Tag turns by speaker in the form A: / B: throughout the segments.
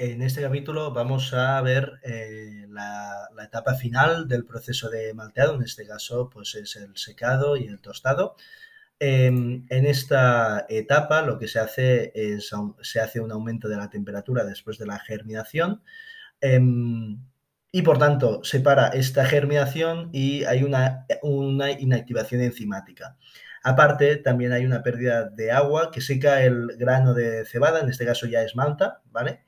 A: En este capítulo vamos a ver eh, la, etapa final del proceso de malteado, en este caso pues es el secado y el tostado. Em, en esta etapa lo que se hace es se hace un aumento de la temperatura después de la germinación em, y por tanto se para esta germinación y hay una, una inactivación enzimática. Aparte, también hay una pérdida de agua que seca el grano de cebada, en este caso ya es malta, ¿vale?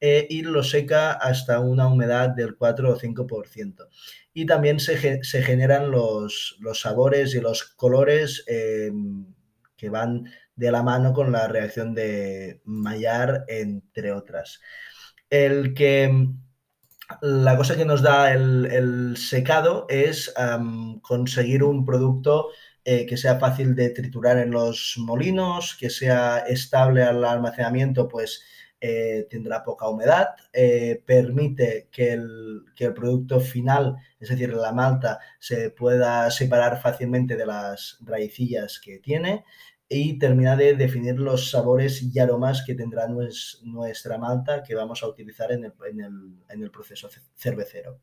A: Y lo seca hasta una humedad del 4 o 5%. Y también se, generan los, sabores y los colores eh, que van de la mano con la reacción de Maillard, entre otras. El que la cosa que nos da el, secado es conseguir un producto eh, que sea fácil de triturar en los molinos, que sea estable al almacenamiento, pues eh, tendrá poca humedad, eh, permite que el, producto final, es decir, la malta, se pueda separar fácilmente de las raicillas que tiene y termina de definir los sabores y aromas que tendrá nuestra malta que vamos a utilizar en el proceso cervecero.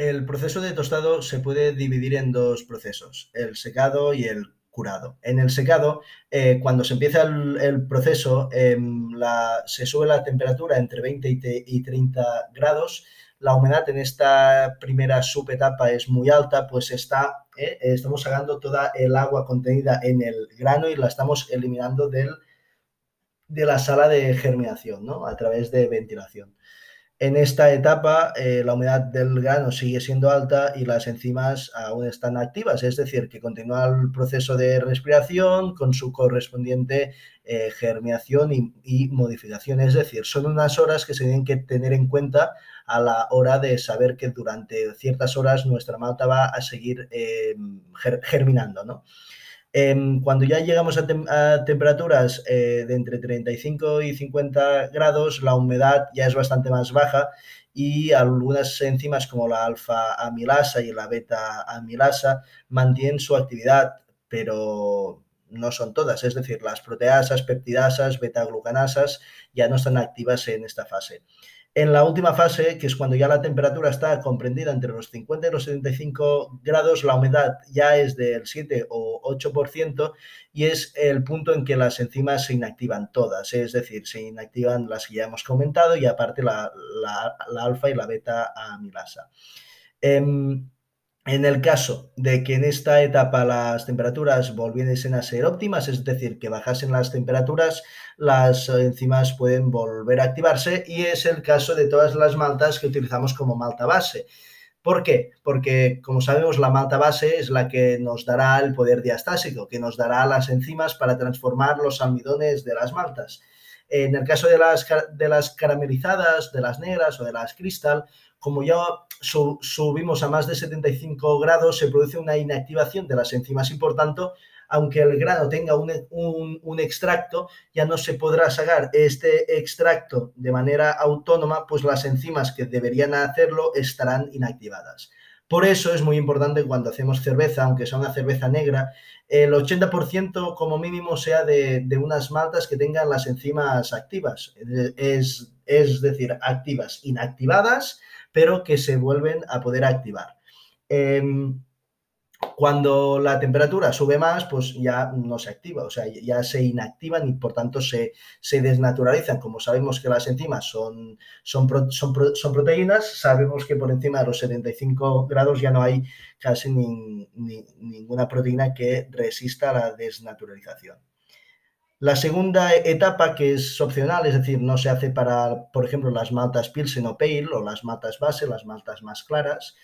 A: El proceso de tostado se puede dividir en dos procesos, el secado y el En el secado, eh, cuando se empieza el, proceso, em, se sube la temperatura entre 20 y, 30 grados. La humedad en esta primera subetapa es muy alta, pues está, eh, estamos sacando toda el agua contenida en el grano y la estamos eliminando de la sala de germinación, ¿no? A través de ventilación. En esta etapa eh, la humedad del grano sigue siendo alta y las enzimas aún están activas, es decir, que continúa el proceso de respiración con su correspondiente eh, germinación y, modificación. Es decir, son unas horas que se tienen que tener en cuenta a la hora de saber que durante ciertas horas nuestra malta va a seguir eh, germinando. ¿no? Em, cuando ya llegamos a, temperaturas eh, de entre 35 y 50 grados, la humedad ya es bastante más baja y algunas enzimas como la alfa amilasa y la beta amilasa mantienen su actividad, pero no son todas, es decir, las proteasas, peptidasas, beta-glucanasas ya no están activas en esta fase. En la última fase, que es cuando ya la temperatura está comprendida entre los 50 y los 75 grados, la humedad ya es del 7 o 8% y es el punto en que las enzimas se inactivan todas, es decir, se inactivan las que ya hemos comentado y aparte la, alfa y la beta amilasa. Em, en el caso de que en esta etapa las temperaturas volviesen a ser óptimas, es decir, que bajasen las temperaturas, las enzimas pueden volver a activarse y es el caso de todas las maltas que utilizamos como malta base. ¿Por qué? Porque, como sabemos, la malta base es la que nos dará el poder diastásico, que nos dará las enzimas para transformar los almidones de las maltas. En el caso de las, de las caramelizadas, de las negras o de las cristal, como ya subimos a más de 75 grados, se produce una inactivación de las enzimas y por tanto, aunque el grano tenga un, extracto, ya no se podrá sacar este extracto de manera autónoma, pues las enzimas que deberían hacerlo estarán inactivadas. Por eso es muy importante cuando hacemos cerveza, aunque sea una cerveza negra, el 80% como mínimo sea de, unas maltas que tengan las enzimas activas, es, es decir, activas, inactivadas pero que se vuelven a poder activar. Em, cuando la temperatura sube más, pues ya no se activa, o sea, ya se inactivan y por tanto se, desnaturalizan. Como sabemos que las enzimas son, son, son, proteínas, sabemos que por encima de los 75 grados ya no hay casi ninguna proteína que resista la desnaturalización. La segunda etapa, que es opcional, es decir, no se hace para, por ejemplo, las maltas Pilsen o Pale o las maltas base, las maltas más claras,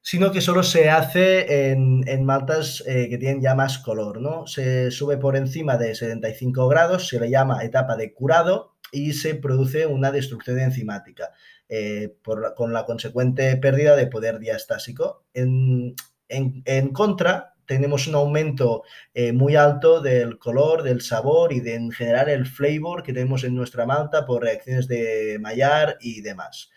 A: sino que solo se hace en, maltas eh, que tienen ya más color, ¿no? Se sube por encima de 75 grados, se le llama etapa de curado y se produce una destrucción enzimática, eh, con la consecuente pérdida de poder diastásico. En, en contra, tenemos un aumento eh, muy alto del color, del sabor y de en general el flavor que tenemos en nuestra malta por reacciones de Maillard y demás.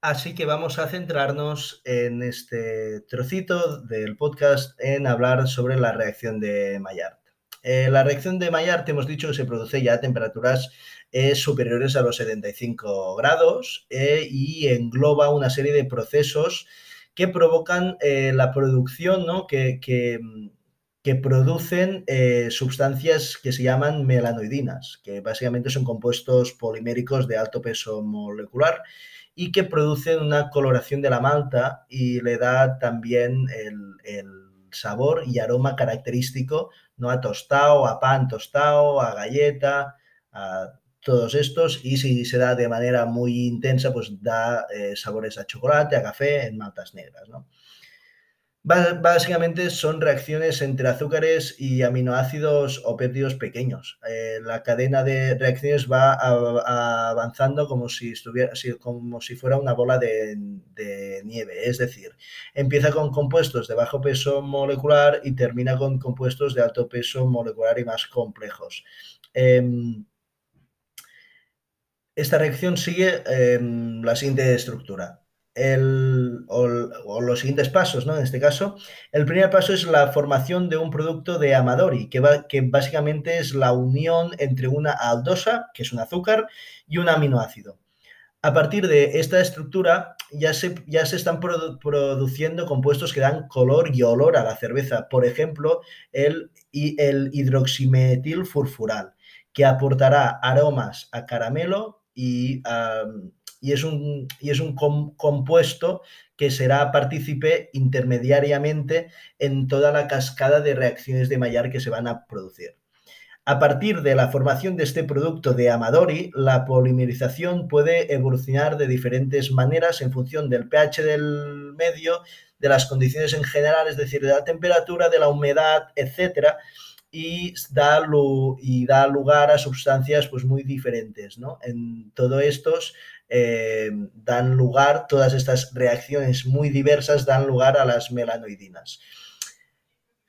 A: Así que vamos a centrarnos en este trocito del podcast en hablar sobre la reacción de Maillard. Eh, la reacción de Maillard, hemos dicho que se produce ya a temperaturas eh, superiores a los 75 grados y engloba una serie de procesos que provocan la producción, ¿no? que, que, producen sustancias que se llaman melanoidinas, que básicamente son compuestos poliméricos de alto peso molecular y que producen una coloración de la malta y le da también el, el sabor y aroma característico ¿no? a tostado, a pan tostado, a galleta, a todos estos y si se da de manera muy intensa, pues da eh, sabores a chocolate, a café en maltas negras. ¿no? Básicamente son reacciones entre azúcares y aminoácidos o péptidos pequeños. Eh, la cadena de reacciones va avanzando como si, estuviera, como si fuera una bola de, nieve. Es decir, empieza con compuestos de bajo peso molecular y termina con compuestos de alto peso molecular y más complejos. Em, esta reacción sigue em, la siguiente estructura el, o, los siguientes pasos, ¿no? En este caso, el primer paso es la formación de un producto de Amadori, que, va, que básicamente es la unión entre una aldosa, que es un azúcar, y un aminoácido. A partir de esta estructura ya se, ya se están produciendo compuestos que dan color y olor a la cerveza. Por ejemplo, el, el hidroximetil furfural, que aportará aromas a caramelo y es un, y es un compuesto que será partícipe intermediariamente en toda la cascada de reacciones de Maillard que se van a producir. A partir de la formación de este producto de Amadori, la polimerización puede evolucionar de diferentes maneras en función del pH del medio, de las condiciones en general, es decir, de la temperatura, de la humedad, etcétera, y da, y da lugar a sustancias pues, muy diferentes. ¿no? En todo estos eh, dan lugar, todas estas reacciones muy diversas dan lugar a las melanoidinas.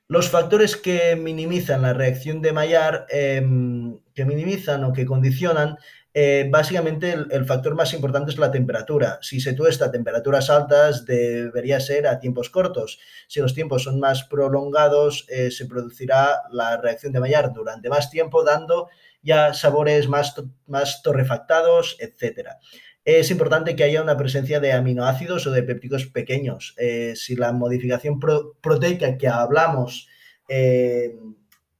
A: Los factores que minimizan la reacción de Maillard, em, que minimizan o que condicionan, eh, básicamente el, factor más importante es la temperatura. Si se tuesta a temperaturas altas, debería ser a tiempos cortos. Si los tiempos son más prolongados, eh, se producirá la reacción de Maillard durante más tiempo, dando ya sabores más, más torrefactados, etcétera es importante que haya una presencia de aminoácidos o de péptidos pequeños. Eh, si la modificación proteica que hablamos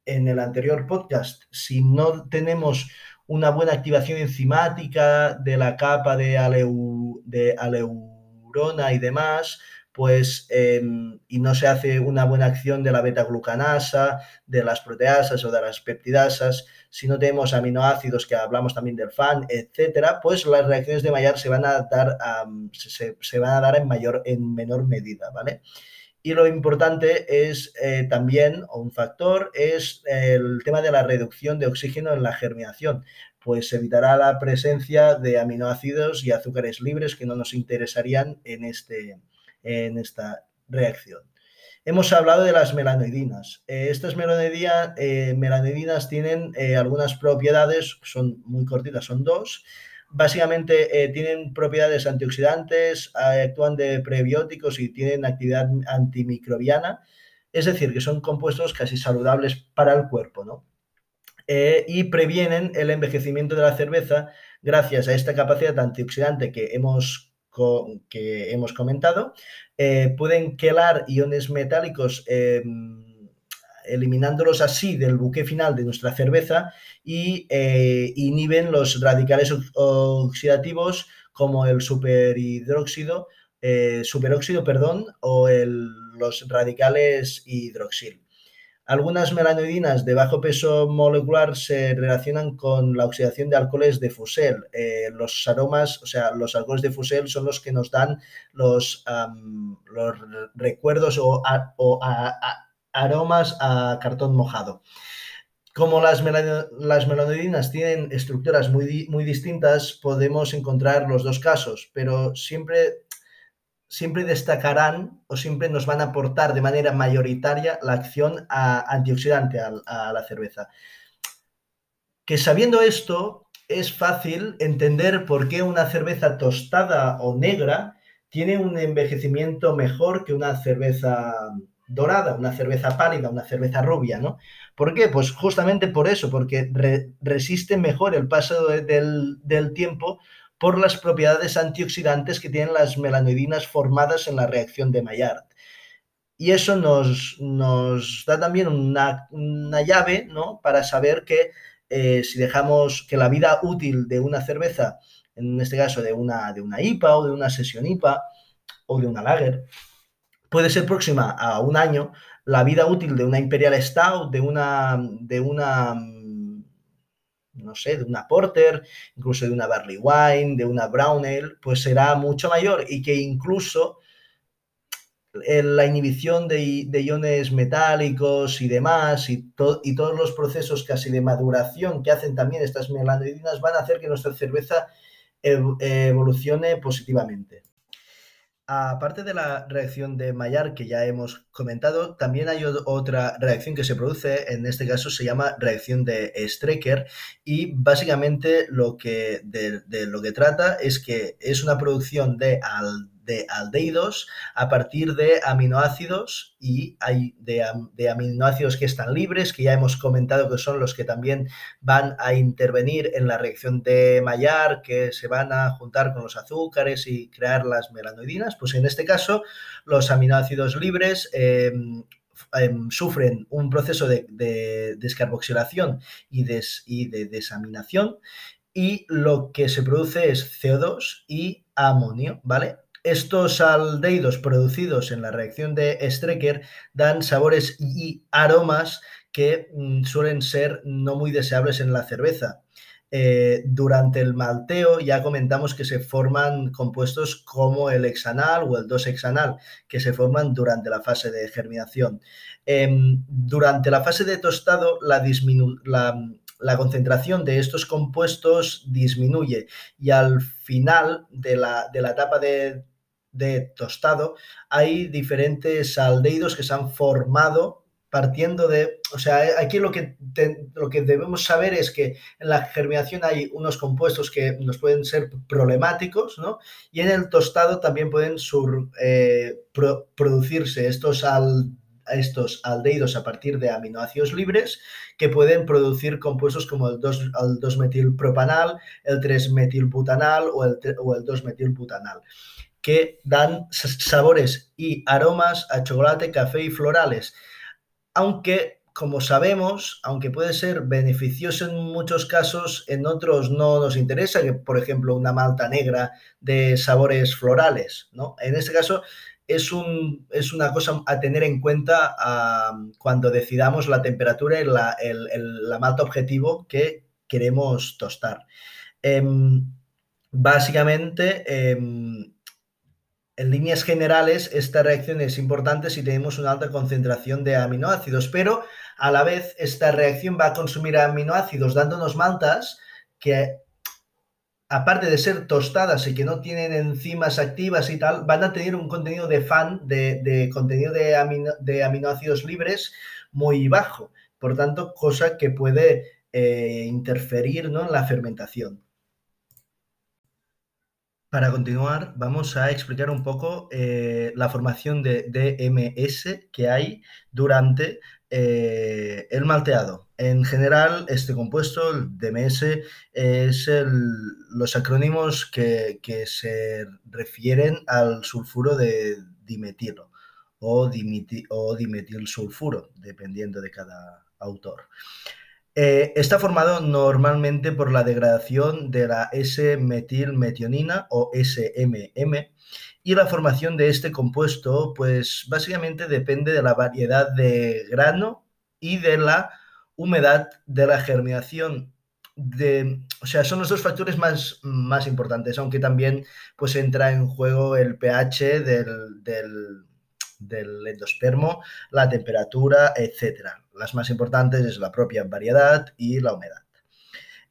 A: en el anterior podcast, si no tenemos una buena activación enzimática de la capa de, de aleurona y demás, pues, em, y no se hace una buena acción de la beta-glucanasa, de las proteasas o de las peptidasas, si no tenemos aminoácidos, que hablamos también del FAN, etcétera, pues las reacciones de Maillard se van a dar, se, van a dar en, mayor, en menor medida, ¿vale? Y lo importante es eh, también, o un factor, es el tema de la reducción de oxígeno en la germinación, pues evitará la presencia de aminoácidos y azúcares libres que no nos interesarían en este, en esta reacción. Hemos hablado de las melanoidinas. Eh, estas eh, melanoidinas tienen eh, algunas propiedades, son muy cortitas, son dos. Básicamente tienen propiedades antioxidantes, actúan de prebióticos y tienen actividad antimicrobiana. Es decir, que son compuestos casi saludables para el cuerpo, ¿no? y previenen el envejecimiento de la cerveza gracias a esta capacidad antioxidante que hemos que hemos comentado, eh, pueden quelar iones metálicos em, eliminándolos así del buque final de nuestra cerveza y eh, inhiben los radicales oxidativos como el superhidróxido, eh, superóxido, perdón, o los radicales hidroxil. Algunas melanoidinas de bajo peso molecular se relacionan con la oxidación de alcoholes de fusel. Eh, los aromas, o sea, los alcoholes de fusel son los que nos dan los, los recuerdos o, aromas a cartón mojado. Como las, melanoidinas tienen estructuras muy, muy distintas, podemos encontrar los dos casos, pero siempre siempre destacarán o siempre nos van a aportar de manera mayoritaria la acción antioxidante a, la cerveza. Que sabiendo esto, es fácil entender por qué una cerveza tostada o negra tiene un envejecimiento mejor que una cerveza dorada, una cerveza pálida, una cerveza rubia, ¿no? ¿Por qué? Pues justamente por eso, porque resiste mejor el paso del, del tiempo por las propiedades antioxidantes que tienen las melanoidinas formadas en la reacción de Maillard. Y eso nos, nos da también una, una, llave ¿no? para saber que eh, si dejamos que la vida útil de una cerveza, en este caso de una, de una IPA o de una sesión IPA o de una lager, puede ser próxima a un año, la vida útil de una Imperial Stout, de una, de una no sé, de una porter, incluso de una barley wine, de una brown ale, pues será mucho mayor y que incluso eh, la inhibición de, iones metálicos y demás y, y, todos los procesos casi de maduración que hacen también estas melanoidinas van a hacer que nuestra cerveza evolucione positivamente. Aparte de la reacción de Maillard que ya hemos comentado, también hay otra reacción que se produce, en este caso se llama reacción de Strecker y básicamente lo que, de, lo que trata es que es una producción de aldehídos de aldehídos a partir de aminoácidos y hay de, aminoácidos que están libres, que ya hemos comentado que son los que también van a intervenir en la reacción de Maillard, que se van a juntar con los azúcares y crear las melanoidinas. Pues en este caso, los aminoácidos libres eh, sufren un proceso de, de descarboxilación y, des, y de desaminación y lo que se produce es CO2 y amonio, ¿vale? Estos aldehídos producidos en la reacción de Strecker dan sabores y aromas que mm, suelen ser no muy deseables en la cerveza. Eh, durante el malteo ya comentamos que se forman compuestos como el hexanal o el 2-hexanal, que se forman durante la fase de germinación. Em, durante la fase de tostado, la, la, concentración de estos compuestos disminuye y al final de la, de la etapa de, de tostado, hay diferentes aldehídos que se han formado partiendo de, o sea, aquí lo que, lo que debemos saber es que en la germinación hay unos compuestos que nos pueden ser problemáticos, ¿no? Y en el tostado también pueden eh, producirse estos, al, estos aldehídos a partir de aminoácidos libres que pueden producir compuestos como el 2-metilpropanal, el 3-metilbutanal o el, o el 2-metilbutanal que dan sabores y aromas a chocolate, café y florales. Aunque, como sabemos, aunque puede ser beneficioso en muchos casos, en otros no nos interesa, que por ejemplo una malta negra de sabores florales, ¿no? En este caso es, un, es una cosa a tener en cuenta cuando decidamos la temperatura y la, la malta objetivo que queremos tostar. Em, básicamente, em, en líneas generales, esta reacción es importante si tenemos una alta concentración de aminoácidos, pero a la vez esta reacción va a consumir aminoácidos dándonos maltas que, aparte de ser tostadas y que no tienen enzimas activas y tal, van a tener un contenido de fan, de, contenido de, aminoácidos libres muy bajo. Por tanto, cosa que puede eh, interferir ¿no? en la fermentación. Para continuar, vamos a explicar un poco eh, la formación de DMS que hay durante eh, el malteado. En general, este compuesto, el DMS, es los acrónimos que, se refieren al sulfuro de dimetilo o, o dimetilsulfuro, dependiendo de cada autor. Eh, está formado normalmente por la degradación de la S-metilmetionina o SMM y la formación de este compuesto pues básicamente depende de la variedad de grano y de la humedad de la germinación. O sea, son los dos factores más, más importantes, aunque también pues entra en juego el pH del, del, del endospermo, la temperatura, etcétera. Las más importantes es la propia variedad y la humedad.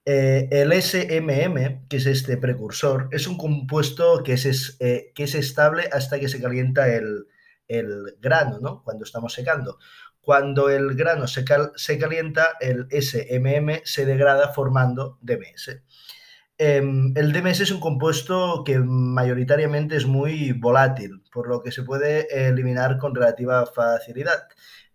A: Eh, el SMM, que es este precursor, es un compuesto que es, eh, que es estable hasta que se calienta el, grano, ¿no? Cuando estamos secando. Cuando el grano se, se, calienta, el SMM se degrada formando DMS. Em, el DMS es un compuesto que mayoritariamente es muy volátil, por lo que se puede eliminar con relativa facilidad.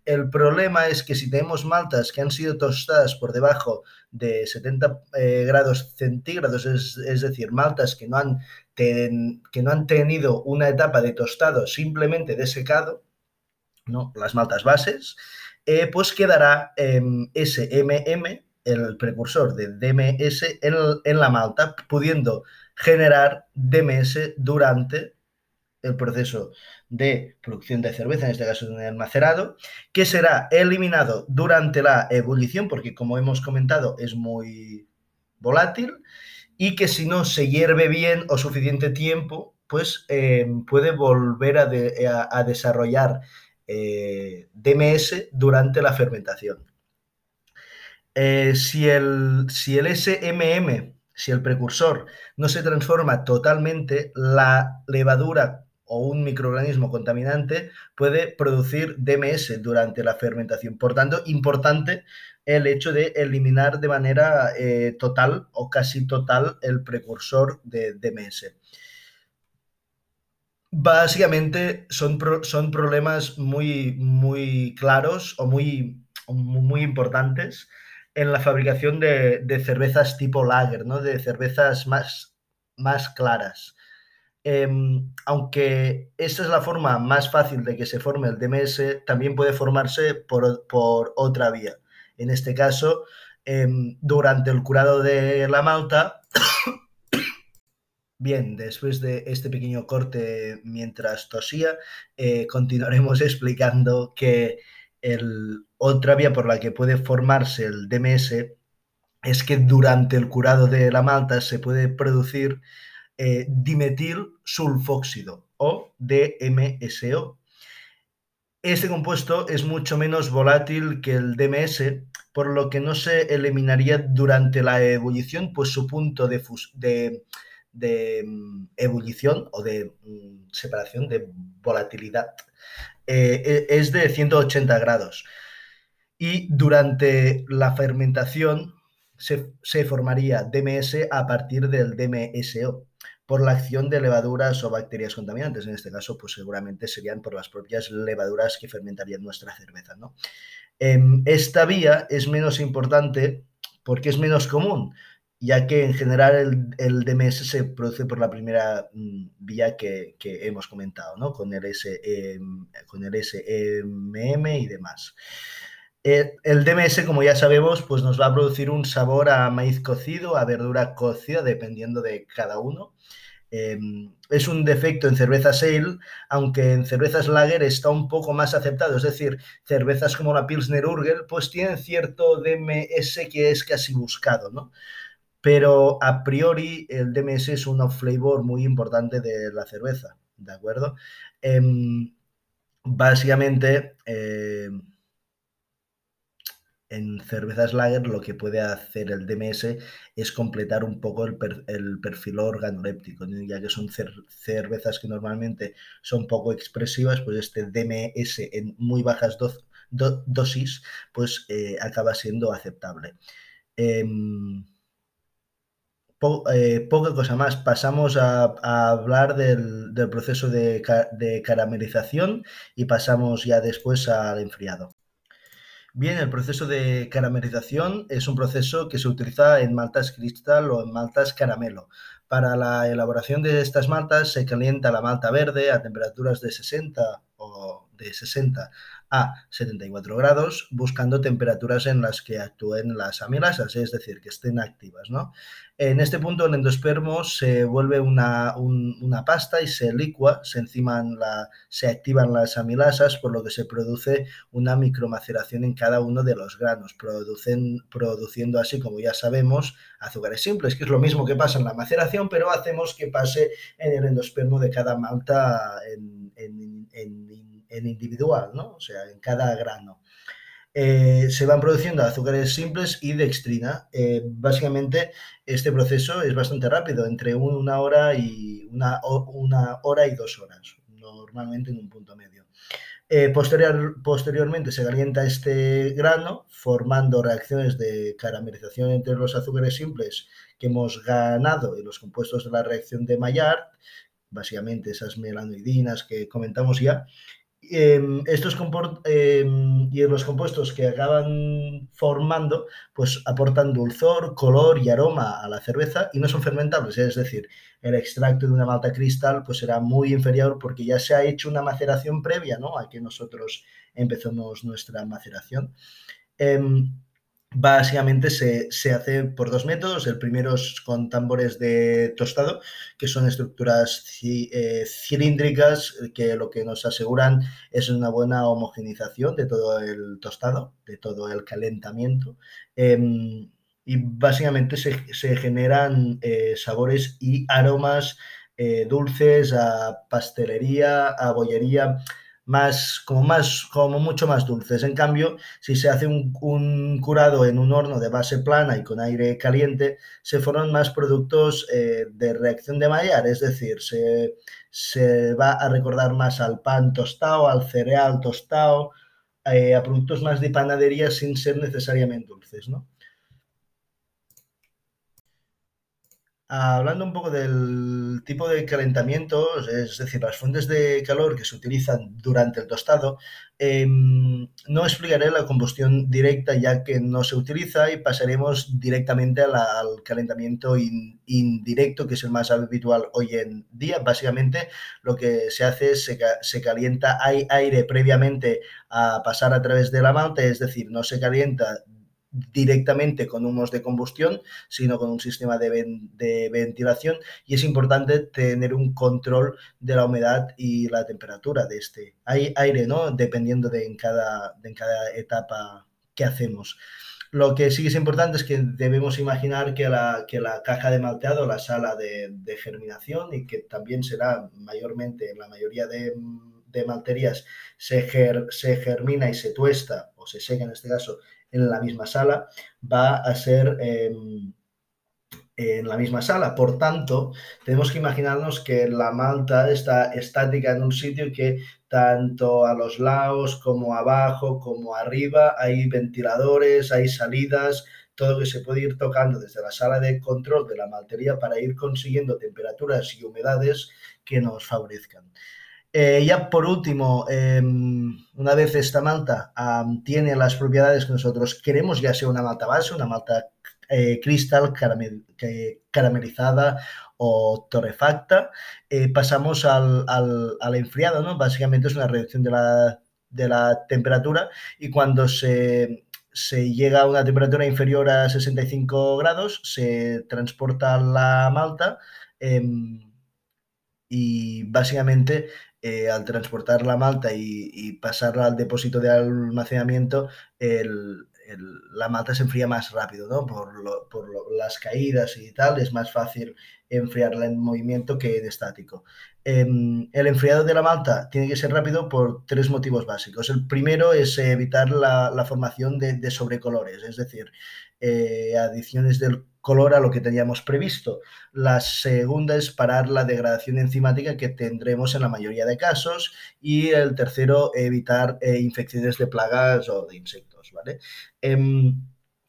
A: El problema es que si tenemos maltas que han sido tostadas por debajo de 70 eh, grados centígrados, es, decir, maltas que no, han que no han tenido una etapa de tostado, simplemente de secado, ¿no? las maltas bases, eh, pues quedará SMM, el precursor de DMS, en, la malta, pudiendo generar DMS durante el proceso de producción de cerveza, en este caso en el macerado, que será eliminado durante la ebullición, porque como hemos comentado es muy volátil, y que si no se hierve bien o suficiente tiempo, pues eh, puede volver a, desarrollar eh, DMS durante la fermentación. Eh, si, el, si el SMM, si el precursor no se transforma totalmente, la levadura o un microorganismo contaminante puede producir DMS durante la fermentación. Por tanto, importante el hecho de eliminar de manera eh, total o casi total el precursor de DMS. Básicamente son, son problemas muy, muy claros o muy, muy importantes en la fabricación de, cervezas tipo lager, ¿no? de cervezas más, más claras. Em, aunque esta es la forma más fácil de que se forme el DMS, también puede formarse por, otra vía. En este caso, em, durante el curado de la malta, Bien, después de este pequeño corte mientras tosía, eh, continuaremos explicando que el, otra vía por la que puede formarse el DMS es que durante el curado de la malta se puede producir eh, dimetil sulfóxido o DMSO. Este compuesto es mucho menos volátil que el DMS, por lo que no se eliminaría durante la ebullición, pues su punto de, de, mm, ebullición o de mm, separación de volatilidad eh, e, es de 180 grados. Y durante la fermentación se, se formaría DMS a partir del DMSO por la acción de levaduras o bacterias contaminantes. En este caso, pues seguramente serían por las propias levaduras que fermentarían nuestra cerveza. ¿no? Em, esta vía es menos importante porque es menos común, ya que en general el, DMS se produce por la primera mm, vía que, hemos comentado, ¿no? con, el SM, con el SMM y demás. Eh, el DMS, como ya sabemos, pues nos va a producir un sabor a maíz cocido, a verdura cocida, dependiendo de cada uno. Em, es un defecto en cervezas ale, aunque en cervezas lager está un poco más aceptado. Es decir, cervezas como la Pilsner Urgel, pues tienen cierto DMS que es casi buscado, ¿no? Pero a priori el DMS es un off-flavor muy importante de la cerveza, ¿de acuerdo? Em, básicamente, em, en cervezas lager lo que puede hacer el DMS es completar un poco el, perfil organoléptico, ya que son cervezas que normalmente son poco expresivas, pues este DMS en muy bajas dosis pues eh, acaba siendo aceptable. Eh, poca cosa más. Pasamos a, hablar del, proceso de, de, caramelización y pasamos ya después al enfriado. Bien, el proceso de caramelización es un proceso que se utiliza en maltas cristal o en maltas caramelo. Para la elaboración de estas maltas se calienta la malta verde a temperaturas de 60 o de 60 a 74 grados, buscando temperaturas en las que actúen las amilasas, es decir, que estén activas. ¿no? En este punto el endospermo se vuelve una, pasta y se licua, se, enciman la, se activan las amilasas, por lo que se produce una micromaceración en cada uno de los granos, producen, produciendo así, como ya sabemos, azúcares simples, que es lo mismo que pasa en la maceración, pero hacemos que pase en el endospermo de cada malta en individual, ¿no? o sea, en cada grano. Eh, se van produciendo azúcares simples y dextrina. Eh, básicamente, este proceso es bastante rápido, entre una hora y una, hora y dos horas. normalmente en un punto medio. Eh, posterior, posteriormente se calienta este grano formando reacciones de caramelización entre los azúcares simples que hemos ganado y los compuestos de la reacción de Maillard, básicamente esas melanoidinas que comentamos ya, Em, estos em, y los compuestos que acaban formando, pues aportan dulzor, color y aroma a la cerveza y no son fermentables, es decir, el extracto de una malta cristal pues será muy inferior porque ya se ha hecho una maceración previa, ¿no? A que nosotros empezamos nuestra maceración. Em, Básicamente se, hace por dos métodos. El primero es con tambores de tostado, que son estructuras eh, cilíndricas que lo que nos aseguran es una buena homogenización de todo el tostado, de todo el calentamiento. Em, y básicamente se, generan eh, sabores y aromas eh, dulces a pastelería, a bollería más, como más, como mucho más dulces. En cambio, si se hace un, curado en un horno de base plana y con aire caliente, se forman más productos eh, de reacción de Maillard, es decir, se, se, va a recordar más al pan tostado, al cereal tostado, eh, a productos más de panadería sin ser necesariamente dulces, ¿no? Hablando un poco del tipo de calentamiento, es decir, las fuentes de calor que se utilizan durante el tostado, em, no explicaré la combustión directa ya que no se utiliza y pasaremos directamente al calentamiento indirecto, que es el más habitual hoy en día. Básicamente lo que se hace es se, se calienta aire previamente a pasar a través de la es decir, no se calienta directamente con humos de combustión, sino con un sistema de, ventilación y es importante tener un control de la humedad y la temperatura de este aire, ¿no? Dependiendo de en cada, en cada etapa que hacemos. Lo que sí es importante es que debemos imaginar que la, que la caja de malteado, la sala de, germinación, y que también será mayormente en la mayoría de, malterías, se, se germina y se tuesta, o se seca en este caso, en la misma sala, va a ser em, en la misma sala. Por tanto, tenemos que imaginarnos que la malta está estática en un sitio que tanto a los lados como abajo como arriba hay ventiladores, hay salidas, todo que se puede ir tocando desde la sala de control de la maltería para ir consiguiendo temperaturas y humedades que nos favorezcan. Eh, ya por último, em, una vez esta malta tiene las propiedades que nosotros queremos, ya sea una malta base, una malta eh, cristal caramelizada o torrefacta, eh, pasamos al, enfriado, ¿no? Básicamente es una reducción de la, temperatura y cuando se, llega a una temperatura inferior a 65 grados, se transporta la malta em, y básicamente eh, al transportar la malta y, pasarla al depósito de almacenamiento, la malta se enfría más rápido, ¿no? Por, las caídas y tal, es más fácil enfriarla en movimiento que en estático. Em, el enfriado de la malta tiene que ser rápido por tres motivos básicos. El primero es evitar la, formación de, sobrecolores, es decir, eh, adiciones del color a lo que teníamos previsto. La segunda es parar la degradación enzimática que tendremos en la mayoría de casos. Y el tercero, evitar eh, infecciones de plagas o de insectos. ¿vale? Em,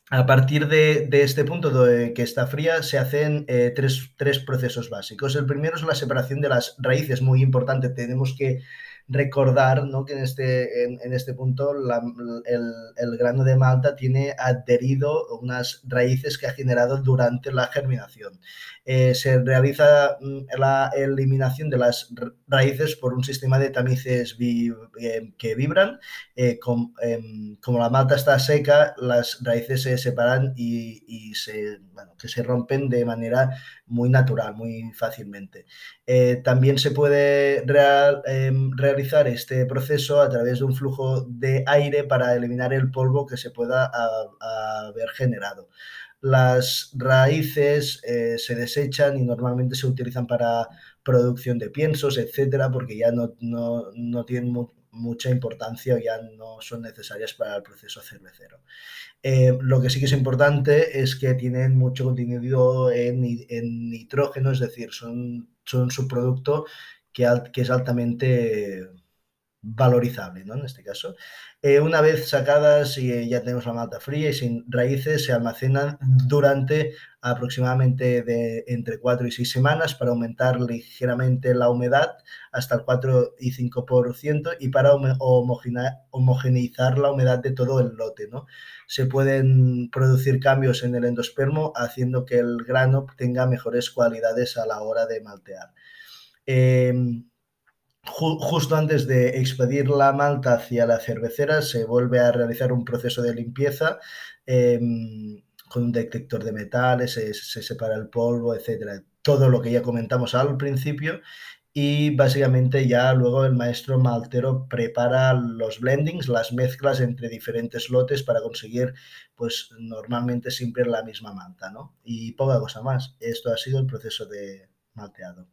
A: a partir de, este punto de que está fría, se hacen eh, tres, tres, procesos básicos. El primero es la separación de las raíces, muy importante. Tenemos que recordar ¿no? que en este, en, este punto el, grano de malta tiene adherido unas raíces que ha generado durante la germinación. Eh, se realiza mm, la eliminación de las raíces por un sistema de tamices eh, que vibran. Eh, em, como la malta está seca, las raíces se separan y, se, que se rompen de manera muy natural, muy fácilmente. también se puede em, realizar este proceso a través de un flujo de aire para eliminar el polvo que se pueda haber generado las raíces eh, se desechan y normalmente se utilizan para producción de piensos, etcétera, porque ya no, tienen mucha importancia o ya no son necesarias para el proceso cervecero. Eh, lo que sí que es importante es que tienen mucho contenido en, nitrógeno, es decir, son, son subproducto que, que es altamente valorizable, ¿no? En este caso. Eh, una vez sacadas y ya tenemos la malta fría y sin raíces, se almacenan durante aproximadamente de entre 4 y 6 semanas para aumentar ligeramente la humedad hasta el 4 y 5% y para homogeneizar la humedad de todo el lote, ¿no? Se pueden producir cambios en el endospermo haciendo que el grano tenga mejores cualidades a la hora de maltear. Em, justo antes de expedir la malta hacia la cervecera, se vuelve a realizar un proceso de limpieza em, con un detector de metales, se, separa el polvo, etcétera. Todo lo que ya comentamos al principio. Y básicamente ya luego el maestro maltero prepara los blendings, las mezclas entre diferentes lotes para conseguir, pues normalmente siempre la misma malta, ¿no? Y poca cosa más. Esto ha sido el proceso de malteado.